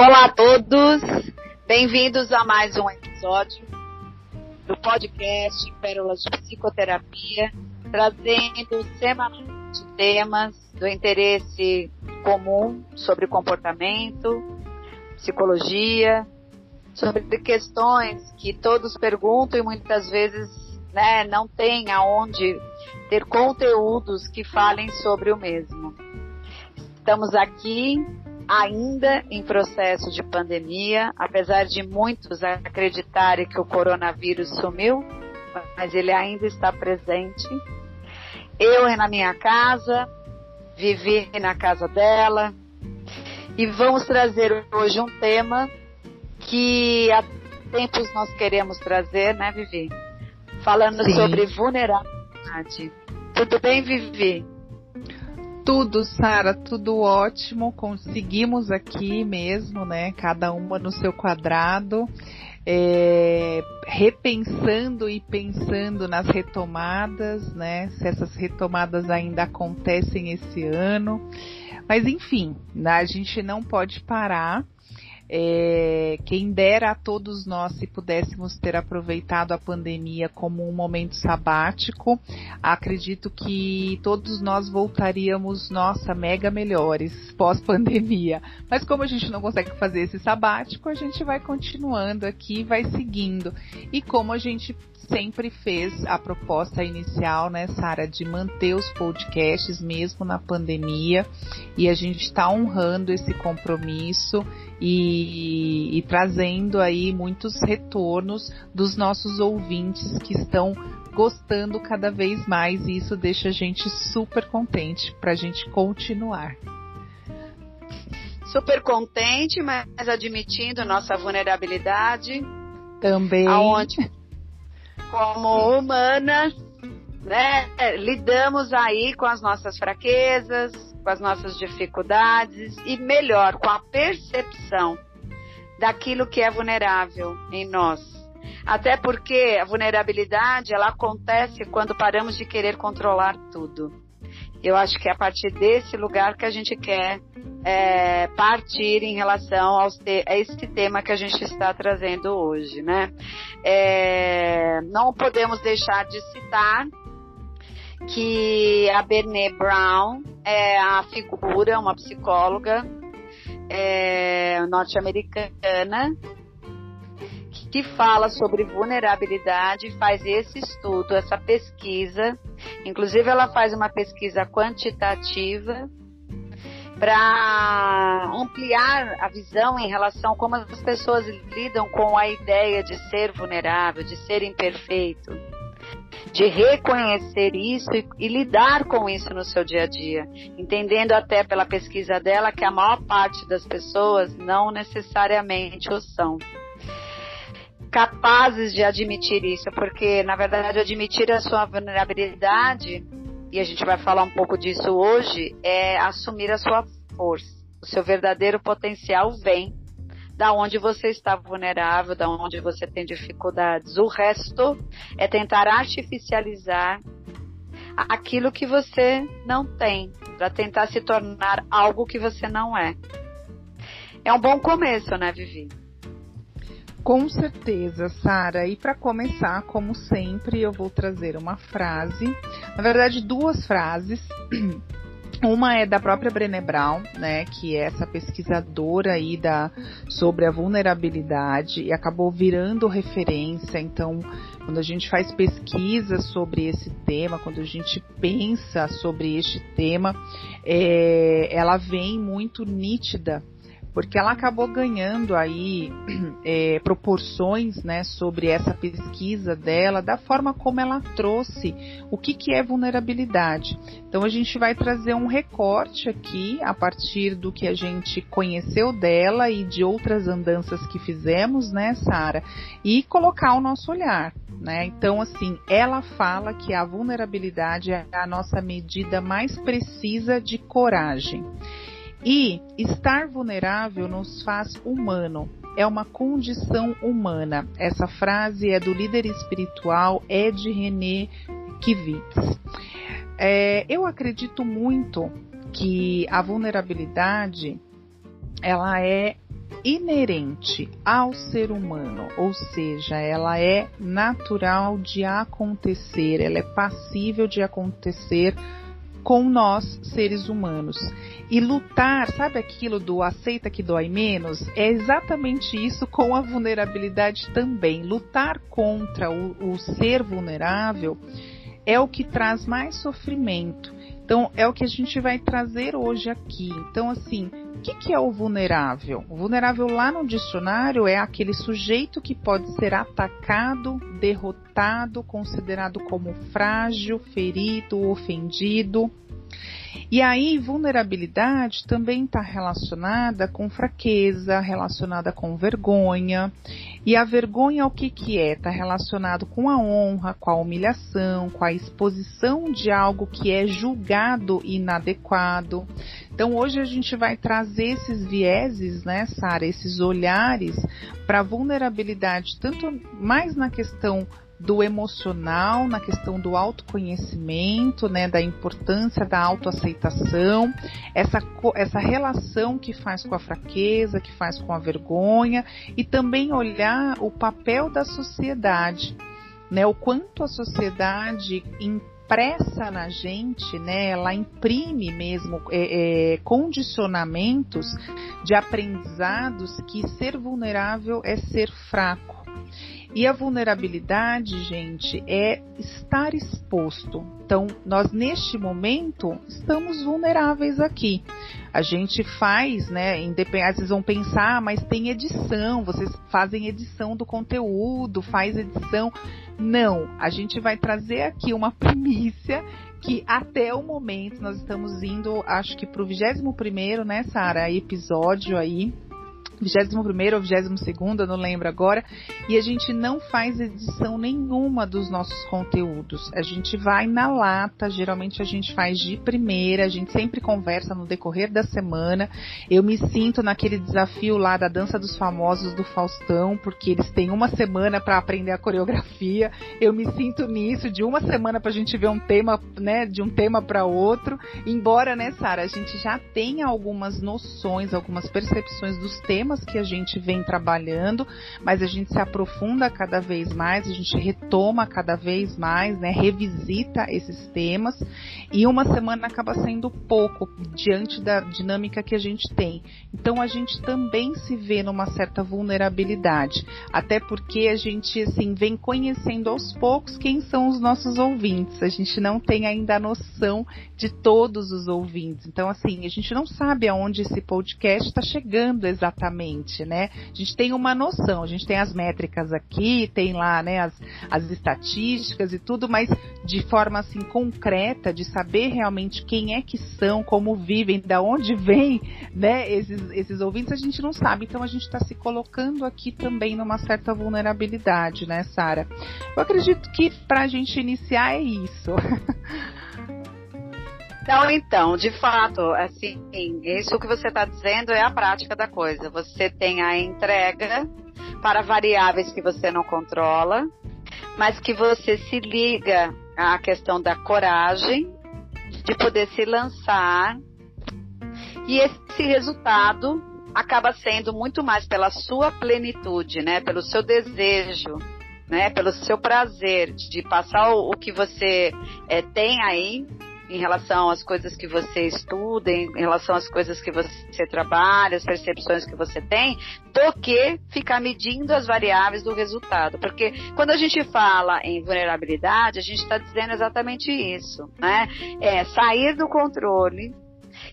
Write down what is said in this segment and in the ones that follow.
Olá a todos, bem-vindos a mais um episódio do podcast Pérolas de Psicoterapia, trazendo semanalmente temas do interesse comum sobre comportamento, psicologia, sobre questões que todos perguntam e muitas vezes né, não tem aonde ter conteúdos que falem sobre o mesmo. Estamos aqui ainda em processo de pandemia, apesar de muitos acreditarem que o coronavírus sumiu, mas ele ainda está presente. Eu na minha casa, Vivi na casa dela, e vamos trazer hoje um tema que há tempos nós queremos trazer, né, Vivi? Falando Sim. sobre vulnerabilidade. Tudo bem, Vivi? Tudo, Sara, tudo ótimo. Conseguimos aqui mesmo, né? Cada uma no seu quadrado, é, repensando e pensando nas retomadas, né? Se essas retomadas ainda acontecem esse ano. Mas enfim, né, a gente não pode parar. É, quem dera a todos nós se pudéssemos ter aproveitado a pandemia como um momento sabático, acredito que todos nós voltaríamos, nossa, mega melhores pós-pandemia. Mas como a gente não consegue fazer esse sabático, a gente vai continuando aqui, vai seguindo. E como a gente sempre fez a proposta inicial, né, Sara, de manter os podcasts mesmo na pandemia, e a gente está honrando esse compromisso e, e trazendo aí muitos retornos dos nossos ouvintes que estão gostando cada vez mais e isso deixa a gente super contente para a gente continuar. Super contente, mas admitindo nossa vulnerabilidade. Também. Aonde, como humanas, né, lidamos aí com as nossas fraquezas, com as nossas dificuldades e melhor, com a percepção daquilo que é vulnerável em nós. Até porque a vulnerabilidade ela acontece quando paramos de querer controlar tudo. Eu acho que é a partir desse lugar que a gente quer é, partir em relação te a esse tema que a gente está trazendo hoje, né? É, não podemos deixar de citar que a Berné Brown é a figura, uma psicóloga é, norte-americana que fala sobre vulnerabilidade, faz esse estudo, essa pesquisa. Inclusive, ela faz uma pesquisa quantitativa para ampliar a visão em relação a como as pessoas lidam com a ideia de ser vulnerável, de ser imperfeito de reconhecer isso e, e, lidar com isso no seu dia a dia, entendendo até pela pesquisa dela que a maior parte das pessoas não necessariamente o são. Capazes de admitir isso, porque na verdade admitir a sua vulnerabilidade, e a gente vai falar um pouco disso hoje, é assumir a sua força. O seu verdadeiro potencial vem da onde você está vulnerável, da onde você tem dificuldades. O resto é tentar artificializar aquilo que você não tem, para tentar se tornar algo que você não é. É um bom começo, né, Vivi? Com certeza, Sara. E para começar, como sempre, eu vou trazer uma frase, na verdade, duas frases Uma é da própria Brené Brown, né, que é essa pesquisadora aí da, sobre a vulnerabilidade e acabou virando referência. Então, quando a gente faz pesquisa sobre esse tema, quando a gente pensa sobre este tema, é, ela vem muito nítida porque ela acabou ganhando aí é, proporções né, sobre essa pesquisa dela, da forma como ela trouxe o que, que é vulnerabilidade. Então a gente vai trazer um recorte aqui a partir do que a gente conheceu dela e de outras andanças que fizemos, né, Sara, e colocar o nosso olhar. Né? Então, assim, ela fala que a vulnerabilidade é a nossa medida mais precisa de coragem. E estar vulnerável nos faz humano. É uma condição humana. Essa frase é do líder espiritual Ed René Kivitz. É, eu acredito muito que a vulnerabilidade ela é inerente ao ser humano, ou seja, ela é natural de acontecer, ela é passível de acontecer com nós, seres humanos. E lutar, sabe aquilo do aceita que dói menos? É exatamente isso com a vulnerabilidade também. Lutar contra o, o ser vulnerável é o que traz mais sofrimento. Então, é o que a gente vai trazer hoje aqui. Então, assim, o que, que, é o vulnerável? O vulnerável lá no dicionário é aquele sujeito que pode ser atacado, derrotado, considerado como frágil, ferido, ofendido. E aí, vulnerabilidade também está relacionada com fraqueza, relacionada com vergonha. E a vergonha, o que, que é? Está relacionado com a honra, com a humilhação, com a exposição de algo que é julgado inadequado. Então, hoje a gente vai trazer esses vieses, né, Sara, esses olhares para vulnerabilidade, tanto mais na questão do emocional, na questão do autoconhecimento, né, da importância da autoaceitação, essa, essa relação que faz com a fraqueza, que faz com a vergonha, e também olhar o papel da sociedade, né, o quanto a sociedade impressa na gente, né, ela imprime mesmo é, é, condicionamentos de aprendizados que ser vulnerável é ser fraco e a vulnerabilidade, gente, é estar exposto. Então, nós neste momento estamos vulneráveis aqui. A gente faz, né? Às vezes vão pensar, ah, mas tem edição, vocês fazem edição do conteúdo, faz edição. Não, a gente vai trazer aqui uma primícia que até o momento nós estamos indo, acho que para o 21 primeiro, né, Sara, episódio aí 21 ou 22, eu não lembro agora, e a gente não faz edição nenhuma dos nossos conteúdos. A gente vai na lata, geralmente a gente faz de primeira, a gente sempre conversa no decorrer da semana. Eu me sinto naquele desafio lá da dança dos famosos do Faustão, porque eles têm uma semana para aprender a coreografia. Eu me sinto nisso, de uma semana para a gente ver um tema, né, de um tema para outro. Embora, né, Sara, a gente já tenha algumas noções, algumas percepções dos temas temas que a gente vem trabalhando, mas a gente se aprofunda cada vez mais, a gente retoma cada vez mais, né, revisita esses temas e uma semana acaba sendo pouco diante da dinâmica que a gente tem. Então a gente também se vê numa certa vulnerabilidade, até porque a gente assim vem conhecendo aos poucos quem são os nossos ouvintes. A gente não tem ainda a noção de todos os ouvintes. Então assim, a gente não sabe aonde esse podcast está chegando exatamente né? A gente tem uma noção, a gente tem as métricas aqui, tem lá, né, as, as estatísticas e tudo, mas de forma assim concreta, de saber realmente quem é que são, como vivem, da onde vêm, né, esses, esses ouvintes, a gente não sabe. Então a gente está se colocando aqui também numa certa vulnerabilidade, né, Sara? Eu acredito que para a gente iniciar é isso. Então, então, de fato, assim, isso que você está dizendo é a prática da coisa. Você tem a entrega para variáveis que você não controla, mas que você se liga à questão da coragem de poder se lançar. E esse resultado acaba sendo muito mais pela sua plenitude, né? Pelo seu desejo, né? Pelo seu prazer de passar o, o que você é, tem aí em relação às coisas que você estuda, em relação às coisas que você trabalha, as percepções que você tem, do que ficar medindo as variáveis do resultado. Porque quando a gente fala em vulnerabilidade, a gente está dizendo exatamente isso, né? É sair do controle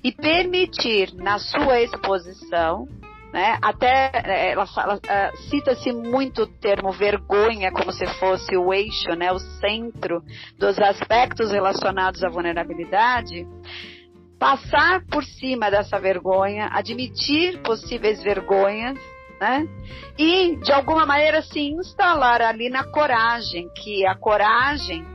e permitir na sua exposição né? Até é, ela, é, cita-se muito o termo vergonha como se fosse o eixo, né? o centro dos aspectos relacionados à vulnerabilidade. Passar por cima dessa vergonha, admitir possíveis vergonhas, né? E de alguma maneira se instalar ali na coragem, que a coragem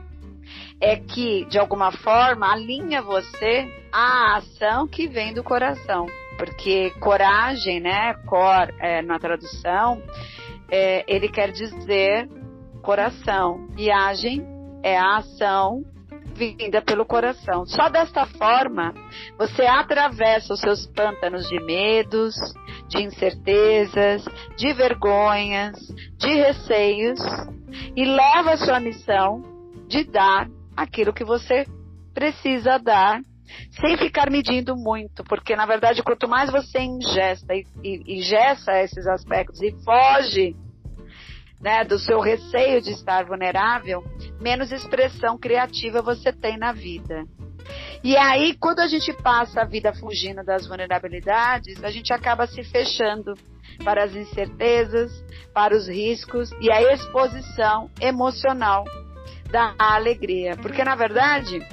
é que de alguma forma alinha você à ação que vem do coração porque coragem, né, cor é, na tradução, é, ele quer dizer coração, e agem é a ação vinda pelo coração. Só desta forma você atravessa os seus pântanos de medos, de incertezas, de vergonhas, de receios e leva a sua missão de dar aquilo que você precisa dar sem ficar medindo muito, porque na verdade quanto mais você ingesta e, e esses aspectos e foge né, do seu receio de estar vulnerável, menos expressão criativa você tem na vida. E aí, quando a gente passa a vida fugindo das vulnerabilidades, a gente acaba se fechando para as incertezas, para os riscos e a exposição emocional da alegria. Porque, na verdade,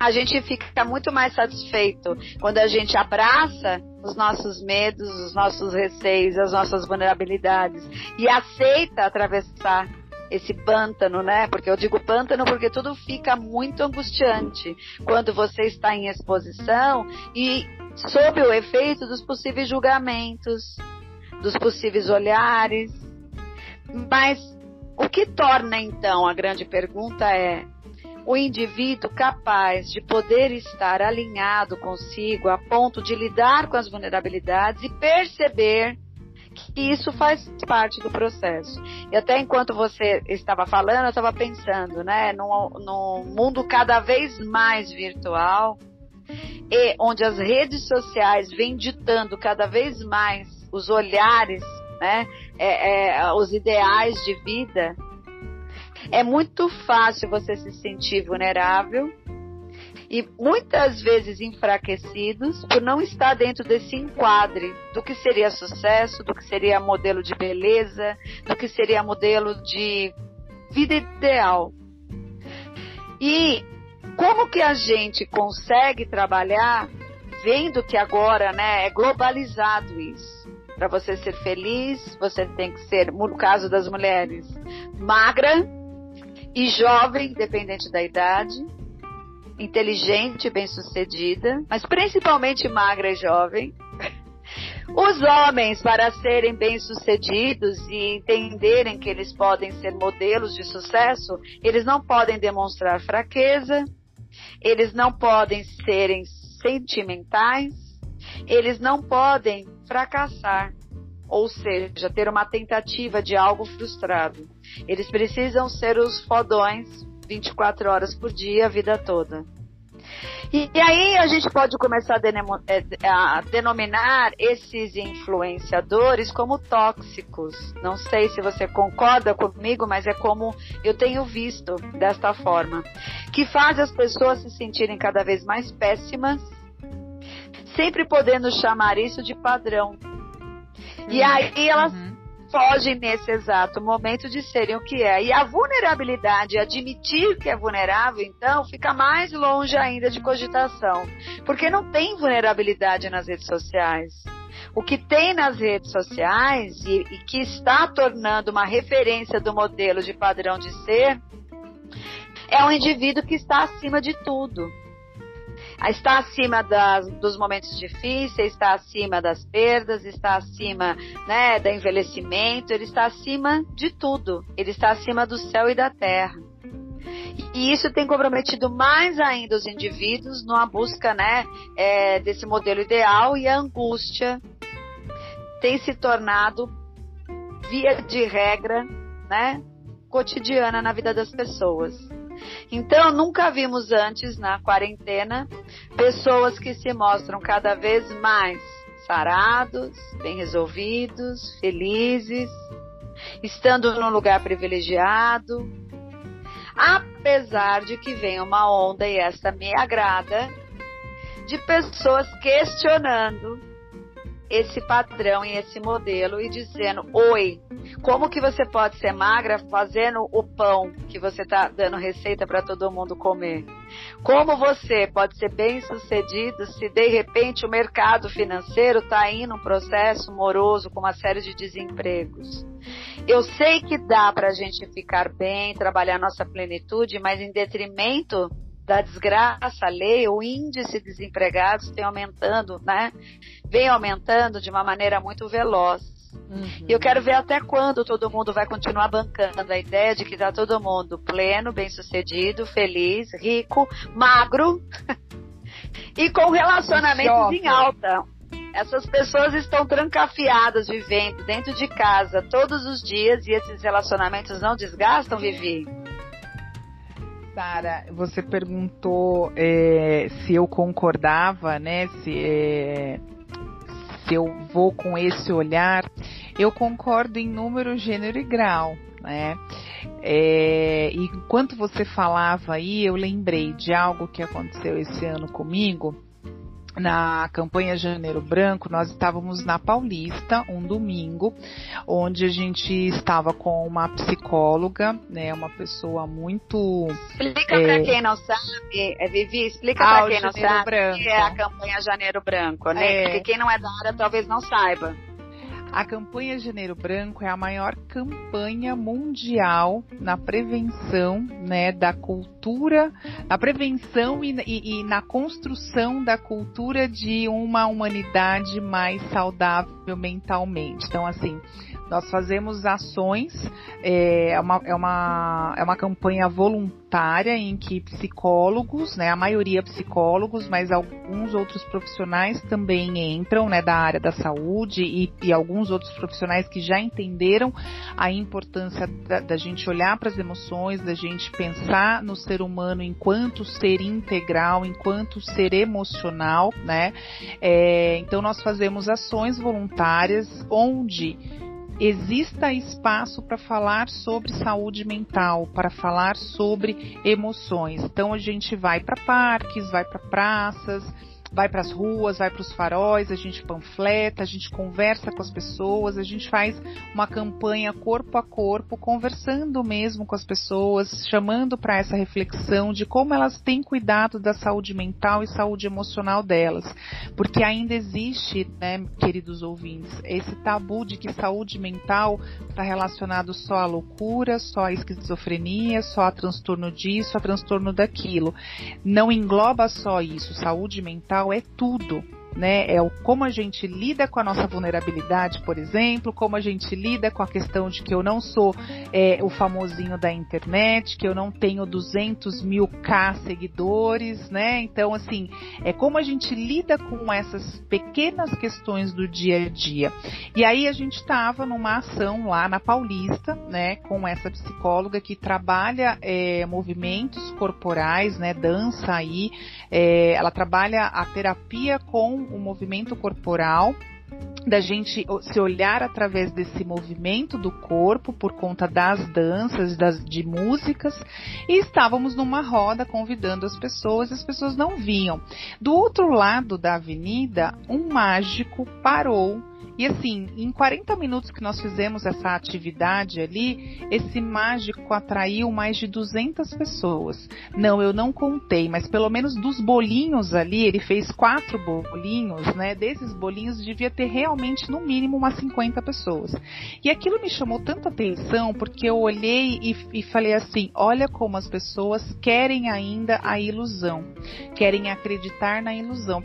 a gente fica muito mais satisfeito quando a gente abraça os nossos medos, os nossos receios, as nossas vulnerabilidades e aceita atravessar esse pântano, né? Porque eu digo pântano porque tudo fica muito angustiante quando você está em exposição e sob o efeito dos possíveis julgamentos, dos possíveis olhares. Mas o que torna então a grande pergunta é o indivíduo capaz de poder estar alinhado consigo a ponto de lidar com as vulnerabilidades e perceber que isso faz parte do processo. E até enquanto você estava falando, eu estava pensando, né, num, mundo cada vez mais virtual e onde as redes sociais vêm ditando cada vez mais os olhares, né, é, é, os ideais de vida, é muito fácil você se sentir vulnerável e muitas vezes enfraquecidos por não estar dentro desse enquadre do que seria sucesso, do que seria modelo de beleza, do que seria modelo de vida ideal. E como que a gente consegue trabalhar vendo que agora, né, é globalizado isso? Para você ser feliz, você tem que ser, no caso das mulheres, magra e jovem, independente da idade, inteligente, bem-sucedida, mas principalmente magra e jovem. Os homens, para serem bem-sucedidos e entenderem que eles podem ser modelos de sucesso, eles não podem demonstrar fraqueza, eles não podem serem sentimentais, eles não podem fracassar, ou seja, ter uma tentativa de algo frustrado. Eles precisam ser os fodões 24 horas por dia, a vida toda. E, e aí a gente pode começar a, é, a, denominar esses influenciadores como tóxicos. Não sei se você concorda comigo, mas é como eu tenho visto desta forma. Que faz as pessoas se sentirem cada vez mais péssimas, sempre podendo chamar isso de padrão. E uhum. aí elas uhum fogem nesse exato momento de serem o que é. E a vulnerabilidade, admitir que é vulnerável, então, fica mais longe ainda de cogitação. Porque não tem vulnerabilidade nas redes sociais. O que tem nas redes sociais e, e que está tornando uma referência do modelo de padrão de ser é um indivíduo que está acima de tudo está acima das, dos momentos difíceis, está acima das perdas, está acima né, do envelhecimento, ele está acima de tudo. Ele está acima do céu e da terra. E isso tem comprometido mais ainda os indivíduos numa busca né, é, desse modelo ideal e a angústia tem se tornado via de regra né, cotidiana na vida das pessoas. Então, nunca vimos antes na quarentena pessoas que se mostram cada vez mais sarados, bem resolvidos, felizes, estando num lugar privilegiado. Apesar de que vem uma onda, e esta me agrada, de pessoas questionando esse padrão e esse modelo e dizendo: Oi, como que você pode ser magra fazendo o pão que você está dando receita para todo mundo comer? Como você pode ser bem sucedido se de repente o mercado financeiro está indo um processo moroso com uma série de desempregos? Eu sei que dá para a gente ficar bem, trabalhar nossa plenitude, mas em detrimento da desgraça alheia, o índice de desempregados tem aumentando, né? Vem aumentando de uma maneira muito veloz. Uhum. E eu quero ver até quando todo mundo vai continuar bancando a ideia de que está todo mundo pleno, bem-sucedido, feliz, rico, magro e com relacionamentos em alta. Essas pessoas estão trancafiadas vivendo dentro de casa todos os dias e esses relacionamentos não desgastam, Vivi? Sara, você perguntou é, se eu concordava, né? Se, é, eu vou com esse olhar. Eu concordo em número, gênero e grau, né? É, e enquanto você falava aí, eu lembrei de algo que aconteceu esse ano comigo na campanha Janeiro Branco, nós estávamos na Paulista, um domingo, onde a gente estava com uma psicóloga, né, uma pessoa muito... Explica é... para quem não sabe, é, Vivi, explica para quem não sabe Branco. que é a campanha Janeiro Branco, né? É... Porque quem não é da área talvez não saiba. A campanha Janeiro Branco é a maior campanha mundial na prevenção né, da cultura, na prevenção e, e, e, na construção da cultura de uma humanidade mais saudável mentalmente. Então, assim, nós fazemos ações, é, é uma, é, uma, é uma campanha voluntária em que psicólogos, né, a maioria psicólogos, mas alguns outros profissionais também entram né, da área da saúde e, e alguns outros profissionais que já entenderam a importância da, da gente olhar para as emoções, da gente pensar no ser humano enquanto ser integral, enquanto ser emocional, né? É, então nós fazemos ações voluntárias onde exista espaço para falar sobre saúde mental, para falar sobre emoções. Então a gente vai para parques, vai para praças, vai para as ruas, vai para os faróis, a gente panfleta, a gente conversa com as pessoas, a gente faz uma campanha corpo a corpo, conversando mesmo com as pessoas, chamando para essa reflexão de como elas têm cuidado da saúde mental e saúde emocional delas. Porque ainda existe, né, queridos ouvintes, esse tabu de que saúde mental está relacionado só à loucura, só à esquizofrenia, só a transtorno disso, a transtorno daquilo. Não engloba só isso. Saúde mental é tudo né? É o como a gente lida com a nossa vulnerabilidade, por exemplo, como a gente lida com a questão de que eu não sou é, o famosinho da internet, que eu não tenho 200 mil K seguidores, né? Então, assim, é como a gente lida com essas pequenas questões do dia a dia. E aí a gente estava numa ação lá na Paulista, né, com essa psicóloga que trabalha é, movimentos corporais, né, dança aí, é, ela trabalha a terapia com o movimento corporal da gente se olhar através desse movimento do corpo por conta das danças, das, de músicas, e estávamos numa roda convidando as pessoas, as pessoas não vinham. Do outro lado da avenida, um mágico parou e assim, em 40 minutos que nós fizemos essa atividade ali, esse mágico atraiu mais de 200 pessoas. Não, eu não contei, mas pelo menos dos bolinhos ali, ele fez quatro bolinhos, né? Desses bolinhos devia ter realmente no mínimo umas 50 pessoas. E aquilo me chamou tanta atenção porque eu olhei e, e falei assim: olha como as pessoas querem ainda a ilusão, querem acreditar na ilusão.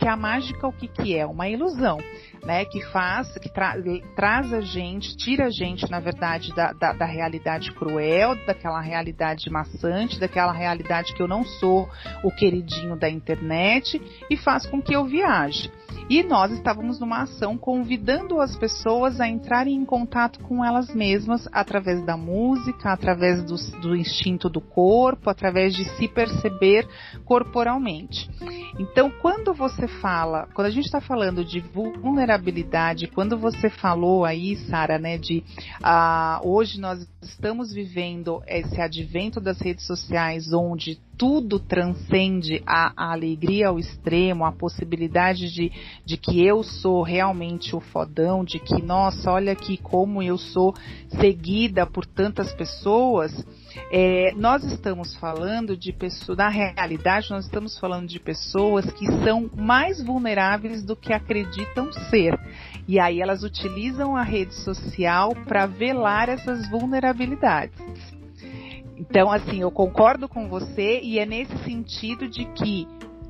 Porque a mágica o que, que é? Uma ilusão né, que faz, que tra traz a gente, tira a gente, na verdade, da, da, da, realidade cruel, daquela realidade maçante, daquela realidade que eu não sou o queridinho da internet e faz com que eu viaje. E nós estávamos numa ação convidando as pessoas a entrarem em contato com elas mesmas através da música, através do, do instinto do corpo, através de se perceber corporalmente. Então, quando você fala, quando a gente está falando de vulnerabilidade, quando você falou aí, Sara, né, de uh, hoje nós estamos vivendo esse advento das redes sociais onde tudo transcende a, a, alegria ao extremo, a possibilidade de, de que eu sou realmente o fodão, de que, nossa, olha aqui como eu sou seguida por tantas pessoas. É, nós estamos falando de pessoas, na realidade, nós estamos falando de pessoas que são mais vulneráveis do que acreditam ser. E aí elas utilizam a rede social para velar essas vulnerabilidades. Então, assim, eu concordo com você e é nesse sentido de que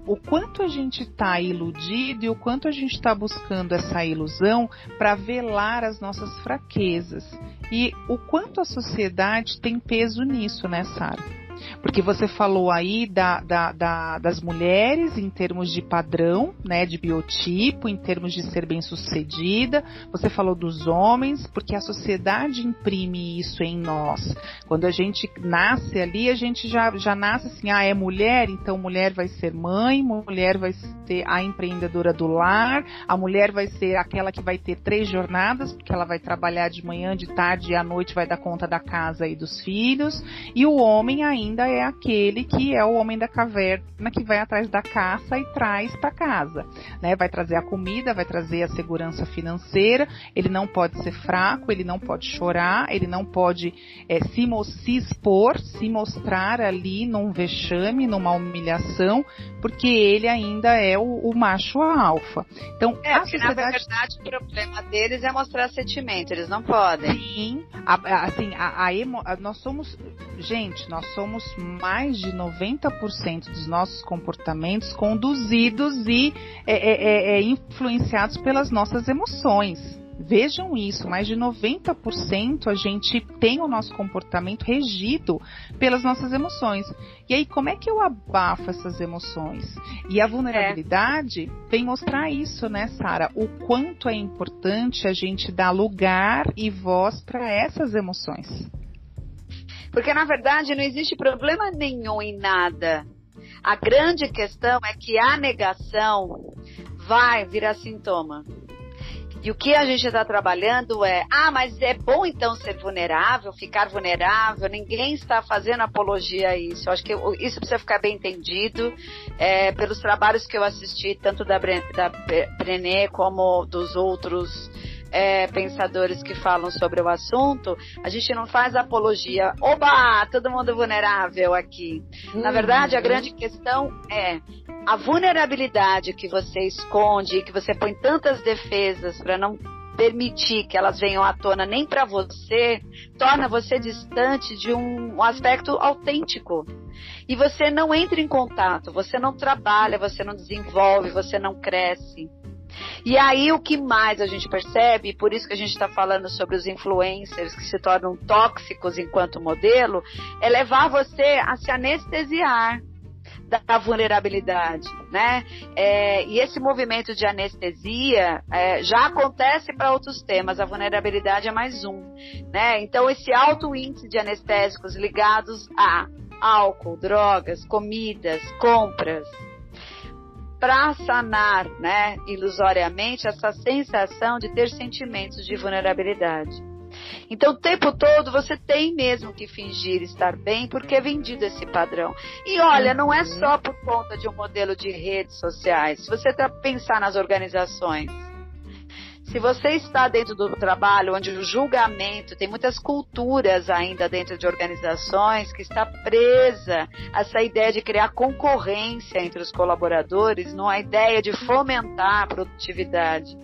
o quanto a gente está iludido e o quanto a gente está buscando essa ilusão para velar as nossas fraquezas. E o quanto a sociedade tem peso nisso, né, Sara? Porque você falou aí da, da, da, das mulheres em termos de padrão, né, de biotipo, em termos de ser bem-sucedida. Você falou dos homens, porque a sociedade imprime isso em nós. Quando a gente nasce ali, a gente já, já nasce assim, ah, é mulher, então mulher vai ser mãe, mulher vai ser a empreendedora do lar, a mulher vai ser aquela que vai ter três jornadas, porque ela vai trabalhar de manhã, de tarde e à noite vai dar conta da casa e dos filhos, e o homem ainda é aquele que é o homem da caverna que vai atrás da caça e traz para casa, né? Vai trazer a comida, vai trazer a segurança financeira, ele não pode ser fraco, ele não pode chorar, ele não pode é, se, se expor, se mostrar ali num vexame, numa humilhação, porque ele ainda é o, o macho alfa. Então, é, a sociedade... na verdade o problema deles é mostrar sentimento, eles não podem. Sim, a, assim, a, a emo, nós somos, gente, nós somos mais de 90% dos nossos comportamentos conduzidos e é, é, é, é influenciados pelas nossas emoções. Vejam isso, mais de 90% a gente tem o nosso comportamento regido pelas nossas emoções. E aí, como é que eu abafo essas emoções? E a vulnerabilidade é. vem mostrar isso, né, Sara? O quanto é importante a gente dar lugar e voz para essas emoções. Porque, na verdade, não existe problema nenhum em nada. A grande questão é que a negação vai virar sintoma. E o que a gente está trabalhando é, ah, mas é bom então ser vulnerável, ficar vulnerável, ninguém está fazendo apologia a isso. Eu acho que isso precisa ficar bem entendido é, pelos trabalhos que eu assisti, tanto da, da Brené como dos outros é, pensadores que falam sobre o assunto, a gente não faz apologia. Oba, todo mundo vulnerável aqui. Uhum. Na verdade, a grande questão é a vulnerabilidade que você esconde, que você põe tantas defesas para não permitir que elas venham à tona nem para você, torna você distante de um, um aspecto autêntico. E você não entra em contato, você não trabalha, você não desenvolve, você não cresce. E aí o que mais a gente percebe, por isso que a gente está falando sobre os influencers que se tornam tóxicos enquanto modelo, é levar você a se anestesiar da vulnerabilidade, né? É, e esse movimento de anestesia é, já acontece para outros temas, a vulnerabilidade é mais um, né? Então esse alto índice de anestésicos ligados a álcool, drogas, comidas, compras, para sanar, né, ilusoriamente essa sensação de ter sentimentos de vulnerabilidade. Então, o tempo todo você tem mesmo que fingir estar bem, porque é vendido esse padrão. E olha, não é só por conta de um modelo de redes sociais. Se você tá pensar nas organizações, se você está dentro do trabalho onde o julgamento, tem muitas culturas ainda dentro de organizações que está presa a essa ideia de criar concorrência entre os colaboradores, numa ideia de fomentar a produtividade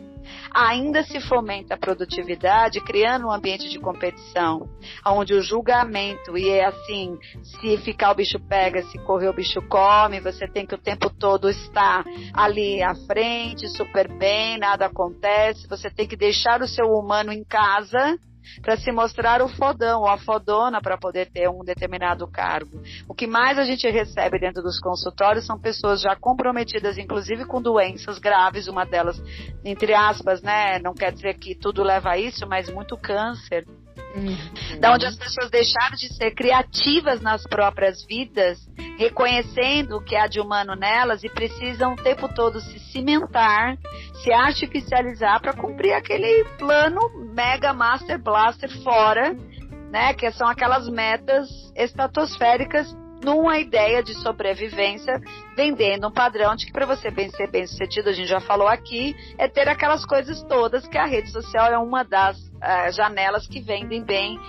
ainda se fomenta a produtividade criando um ambiente de competição, onde o julgamento, e é assim, se ficar o bicho pega, se correr o bicho come, você tem que o tempo todo estar ali à frente, super bem, nada acontece, você tem que deixar o seu humano em casa para se mostrar o fodão ou a fodona para poder ter um determinado cargo. O que mais a gente recebe dentro dos consultórios são pessoas já comprometidas, inclusive com doenças graves, uma delas, entre aspas, né? Não quer dizer que tudo leva a isso, mas muito câncer Uhum. Da onde as pessoas deixaram de ser criativas nas próprias vidas, reconhecendo o que há de humano nelas e precisam o tempo todo se cimentar, se artificializar para cumprir aquele plano mega master blaster fora, né? Que são aquelas metas estratosféricas numa ideia de sobrevivência, vendendo um padrão de que para você ser bem sucedido, a gente já falou aqui, é ter aquelas coisas todas que a rede social é uma das uh, janelas que vendem bem uh,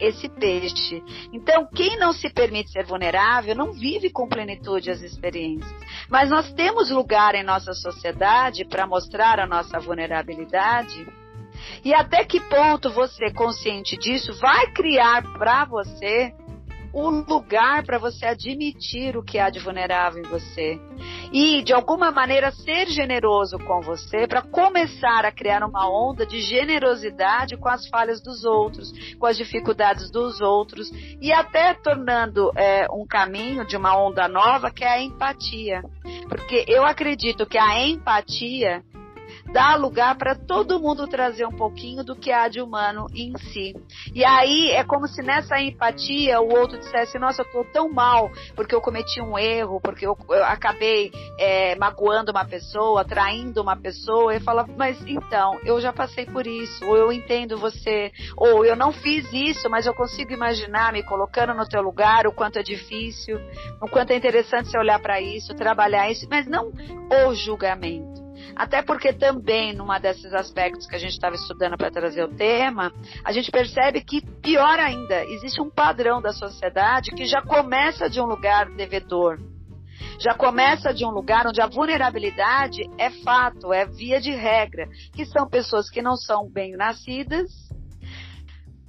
esse peixe. Então, quem não se permite ser vulnerável não vive com plenitude as experiências. Mas nós temos lugar em nossa sociedade para mostrar a nossa vulnerabilidade. E até que ponto você, consciente disso, vai criar para você o lugar para você admitir o que há de vulnerável em você. E de alguma maneira ser generoso com você para começar a criar uma onda de generosidade com as falhas dos outros, com as dificuldades dos outros e até tornando é, um caminho de uma onda nova que é a empatia, porque eu acredito que a empatia dá lugar para todo mundo trazer um pouquinho do que há de humano em si. E aí é como se nessa empatia o outro dissesse: Nossa, eu estou tão mal porque eu cometi um erro, porque eu, eu acabei é, magoando uma pessoa, traindo uma pessoa. E fala: Mas então, eu já passei por isso, ou eu entendo você, ou eu não fiz isso, mas eu consigo imaginar me colocando no teu lugar, o quanto é difícil, o quanto é interessante você olhar para isso, trabalhar isso, mas não o julgamento. Até porque também, numa desses aspectos que a gente estava estudando para trazer o tema, a gente percebe que, pior ainda, existe um padrão da sociedade que já começa de um lugar devedor. Já começa de um lugar onde a vulnerabilidade é fato, é via de regra, que são pessoas que não são bem nascidas,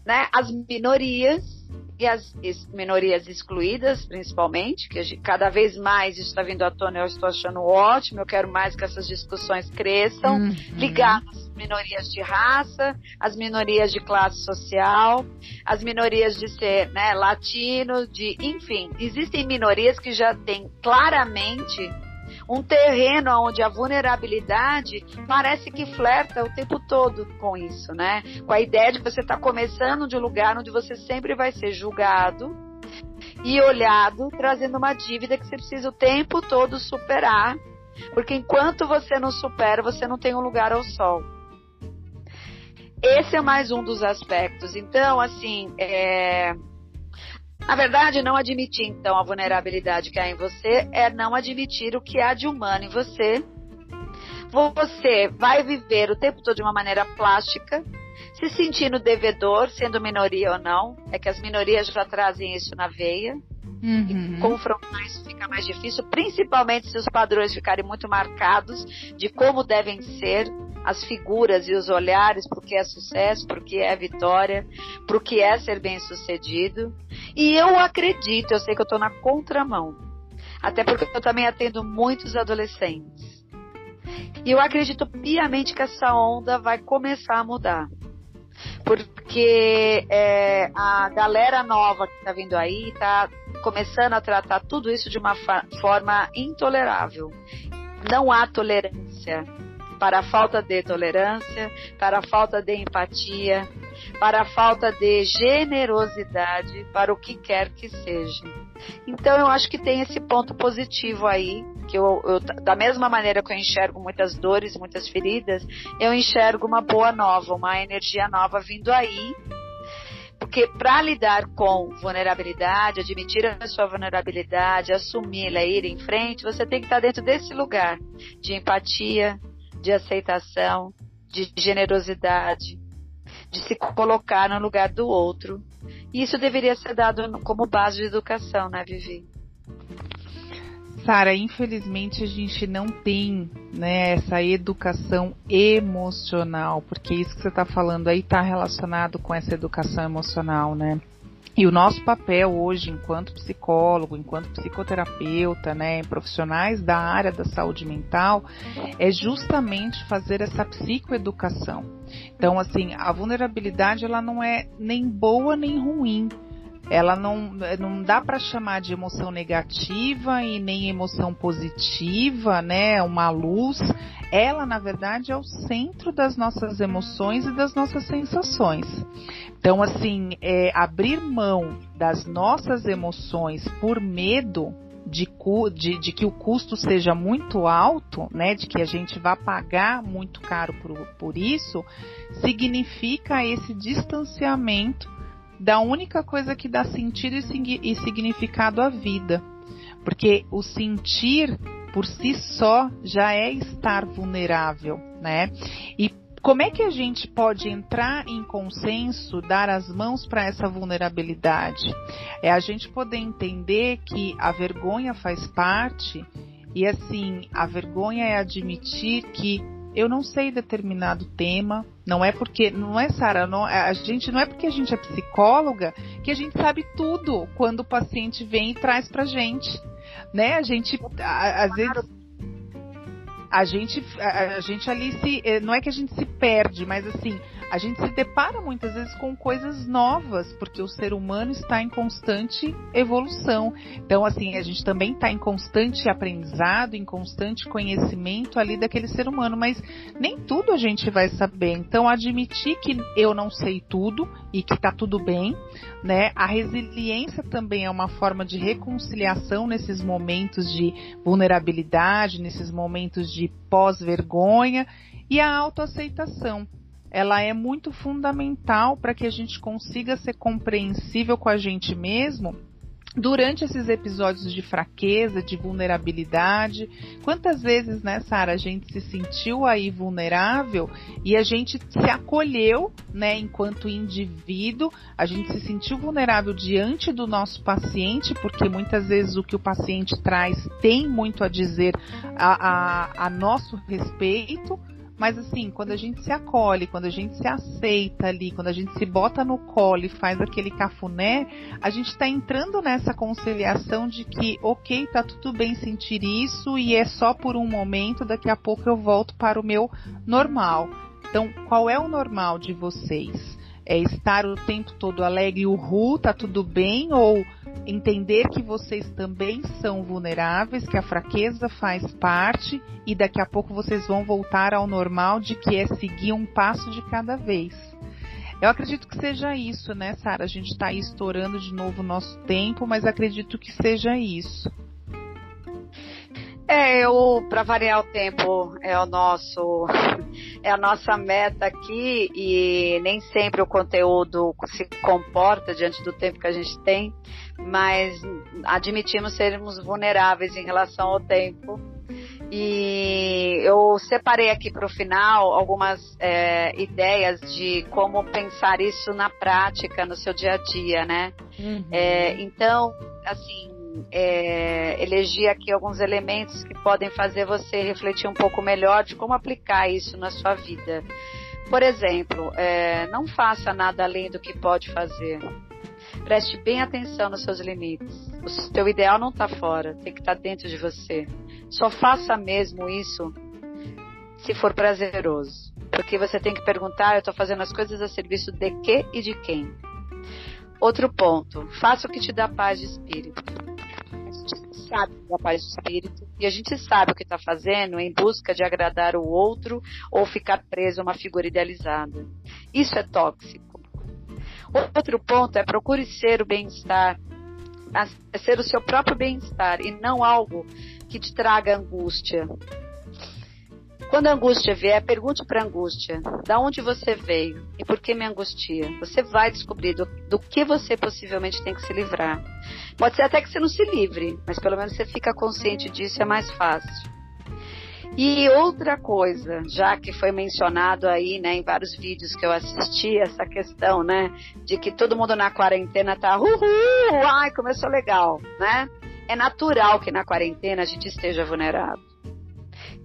né, as minorias e as minorias excluídas, principalmente, que cada vez mais está vindo à tona, eu estou achando ótimo, eu quero mais que essas discussões cresçam, uhum. ligar as minorias de raça, as minorias de classe social, as minorias de ser né, latino, de, enfim, existem minorias que já têm claramente um terreno onde a vulnerabilidade parece que flerta o tempo todo com isso, né? Com a ideia de você está começando de um lugar onde você sempre vai ser julgado e olhado, trazendo uma dívida que você precisa o tempo todo superar, porque enquanto você não supera, você não tem um lugar ao sol. Esse é mais um dos aspectos. Então, assim, é, na verdade, não admitir então a vulnerabilidade que há em você é não admitir o que há de humano em você. Você vai viver o tempo todo de uma maneira plástica, se sentindo devedor, sendo minoria ou não. É que as minorias já trazem isso na veia. Uhum. E confrontar isso fica mais difícil, principalmente se os padrões ficarem muito marcados de como devem ser as figuras e os olhares para o que é sucesso, para o que é vitória, para o que é ser bem sucedido. E eu acredito, eu sei que eu estou na contramão, até porque eu também atendo muitos adolescentes. E eu acredito piamente que essa onda vai começar a mudar. Porque é, a galera nova que está vindo aí está começando a tratar tudo isso de uma forma intolerável. Não há tolerância para a falta de tolerância, para a falta de empatia, para a falta de generosidade, para o que quer que seja. Então eu acho que tem esse ponto positivo aí, que eu, eu, da mesma maneira que eu enxergo muitas dores, muitas feridas, eu enxergo uma boa nova, uma energia nova vindo aí. Porque para lidar com vulnerabilidade, admitir a sua vulnerabilidade, assumi-la, ir em frente, você tem que estar dentro desse lugar de empatia, de aceitação, de generosidade, de se colocar no lugar do outro. E isso deveria ser dado como base de educação, né, Vivi? Sara, infelizmente a gente não tem né, essa educação emocional, porque isso que você está falando aí está relacionado com essa educação emocional, né? E o nosso papel hoje, enquanto psicólogo, enquanto psicoterapeuta, né, profissionais da área da saúde mental, é justamente fazer essa psicoeducação. Então, assim, a vulnerabilidade ela não é nem boa nem ruim ela não, não dá para chamar de emoção negativa e nem emoção positiva, né? Uma luz. Ela, na verdade, é o centro das nossas emoções e das nossas sensações. Então, assim, é, abrir mão das nossas emoções por medo de, de, de, que o custo seja muito alto, né, de que a gente vá pagar muito caro por, por isso, significa esse distanciamento da única coisa que dá sentido e significado à vida. Porque o sentir por si só já é estar vulnerável, né? E como é que a gente pode entrar em consenso, dar as mãos para essa vulnerabilidade? É a gente poder entender que a vergonha faz parte e assim, a vergonha é admitir que eu não sei determinado tema. Não é porque, não é Sara, a gente não é porque a gente é psicóloga que a gente sabe tudo quando o paciente vem e traz pra gente, né? A gente a, às vezes a gente a, a gente ali se eh, não é que a gente se perde, mas assim a gente se depara muitas vezes com coisas novas, porque o ser humano está em constante evolução. Então, assim, a gente também está em constante aprendizado, em constante conhecimento ali daquele ser humano, mas nem tudo a gente vai saber. Então, admitir que eu não sei tudo e que está tudo bem, né? A resiliência também é uma forma de reconciliação nesses momentos de vulnerabilidade, nesses momentos de pós-vergonha e a autoaceitação ela é muito fundamental para que a gente consiga ser compreensível com a gente mesmo durante esses episódios de fraqueza, de vulnerabilidade. Quantas vezes, né, Sara, a gente se sentiu aí vulnerável e a gente se acolheu, né, enquanto indivíduo, a gente se sentiu vulnerável diante do nosso paciente, porque muitas vezes o que o paciente traz tem muito a dizer a, a, a nosso respeito mas assim, quando a gente se acolhe, quando a gente se aceita ali, quando a gente se bota no colo e faz aquele cafuné, a gente está entrando nessa conciliação de que, ok, tá tudo bem sentir isso e é só por um momento, daqui a pouco eu volto para o meu normal. Então, qual é o normal de vocês? É estar o tempo todo alegre, uhul, tá tudo bem? Ou entender que vocês também são vulneráveis, que a fraqueza faz parte e daqui a pouco vocês vão voltar ao normal de que é seguir um passo de cada vez. Eu acredito que seja isso, né, Sara? A gente está estourando de novo o nosso tempo, mas acredito que seja isso. É, eu, para variar o tempo, é o nosso, é a nossa meta aqui e nem sempre o conteúdo se comporta diante do tempo que a gente tem, mas admitimos sermos vulneráveis em relação ao tempo. E eu separei aqui para o final algumas é, ideias de como pensar isso na prática, no seu dia a dia, né? Uhum. É, então, assim, é, aqui alguns elementos que podem fazer você refletir um pouco melhor de como aplicar isso na sua vida. Por exemplo, é, não faça nada além do que pode fazer. Preste bem atenção nos seus limites. O seu ideal não está fora, tem que estar tá dentro de você. Só faça mesmo isso se for prazeroso. Porque você tem que perguntar: eu estou fazendo as coisas a serviço de quê e de quem? Outro ponto: faça o que te dá paz de espírito sabe da paz do espírito e a gente sabe o que está fazendo em busca de agradar o outro ou ficar preso a uma figura idealizada. Isso é tóxico. Outro ponto é procure ser o bem-estar, ser o seu próprio bem-estar e não algo que te traga angústia. Quando a angústia vier, pergunte para a angústia: da onde você veio e por que me angustia? Você vai descobrir do, do, que você possivelmente tem que se livrar. Pode ser até que você não se livre, mas pelo menos você fica consciente disso, é mais fácil. E outra coisa, já que foi mencionado aí, né, em vários vídeos que eu assisti, essa questão, né, de que todo mundo na quarentena tá, uhul, ai, começou legal, né? É natural que na quarentena a gente esteja vulnerável.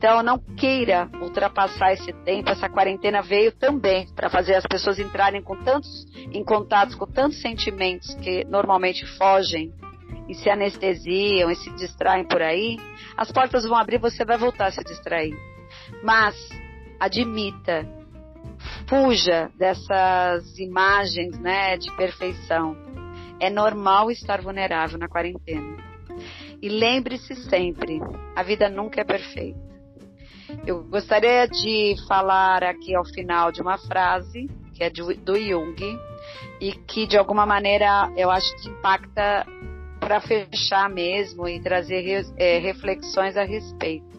Então, não queira ultrapassar esse tempo. Essa quarentena veio também para fazer as pessoas entrarem com tantos, em contatos com tantos sentimentos que normalmente fogem e se anestesiam e se distraem por aí. As portas vão abrir, você vai voltar a se distrair. Mas admita, fuja dessas imagens, né, de perfeição. É normal estar vulnerável na quarentena. E lembre-se sempre, a vida nunca é perfeita. Eu gostaria de falar aqui ao final de uma frase que é do, do Jung e que de alguma maneira eu acho que impacta para fechar mesmo e trazer é, reflexões a respeito.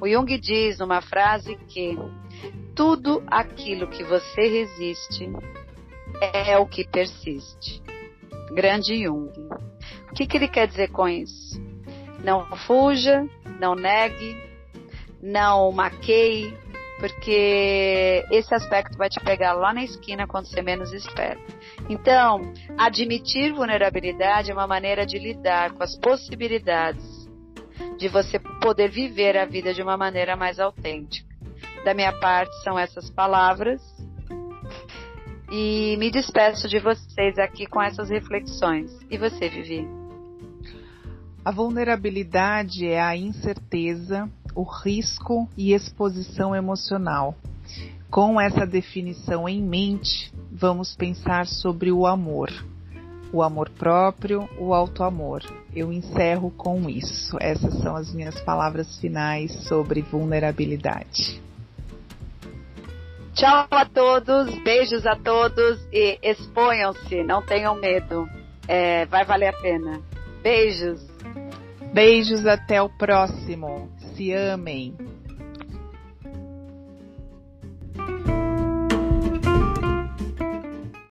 O Jung diz numa frase que tudo aquilo que você resiste é o que persiste. Grande Jung. O que, que ele quer dizer com isso? Não fuja, não negue, não maqueie, porque esse aspecto vai te pegar lá na esquina quando você menos espera. Então, admitir vulnerabilidade é uma maneira de lidar com as possibilidades de você poder viver a vida de uma maneira mais autêntica. da minha parte são essas palavras. E me despeço de vocês aqui com essas reflexões. E você, Vivi? A vulnerabilidade é a incerteza, o risco e exposição emocional. Com essa definição em mente, vamos pensar sobre o amor o amor próprio, o auto-amor. Eu encerro com isso. Essas são as minhas palavras finais sobre vulnerabilidade. Tchau a todos, beijos a todos e exponham-se, não tenham medo. É, vai valer a pena. Beijos. Beijos até o próximo. Se amem.